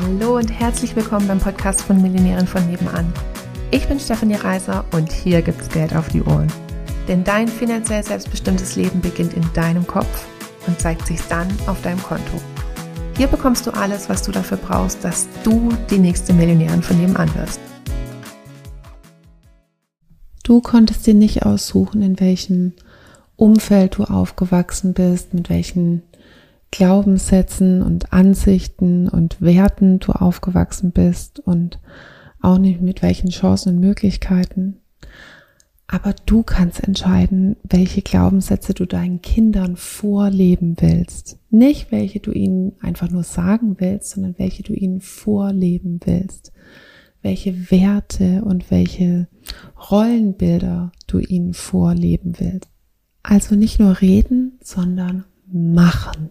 Hallo und herzlich willkommen beim Podcast von Millionären von nebenan. Ich bin Stefanie Reiser und hier gibt's Geld auf die Ohren. Denn dein finanziell selbstbestimmtes Leben beginnt in deinem Kopf und zeigt sich dann auf deinem Konto. Hier bekommst du alles, was du dafür brauchst, dass du die nächste Millionärin von nebenan wirst. Du konntest dir nicht aussuchen, in welchem Umfeld du aufgewachsen bist, mit welchen Glaubenssätzen und Ansichten und Werten du aufgewachsen bist und auch nicht mit welchen Chancen und Möglichkeiten. Aber du kannst entscheiden, welche Glaubenssätze du deinen Kindern vorleben willst. Nicht welche du ihnen einfach nur sagen willst, sondern welche du ihnen vorleben willst. Welche Werte und welche Rollenbilder du ihnen vorleben willst. Also nicht nur reden, sondern machen.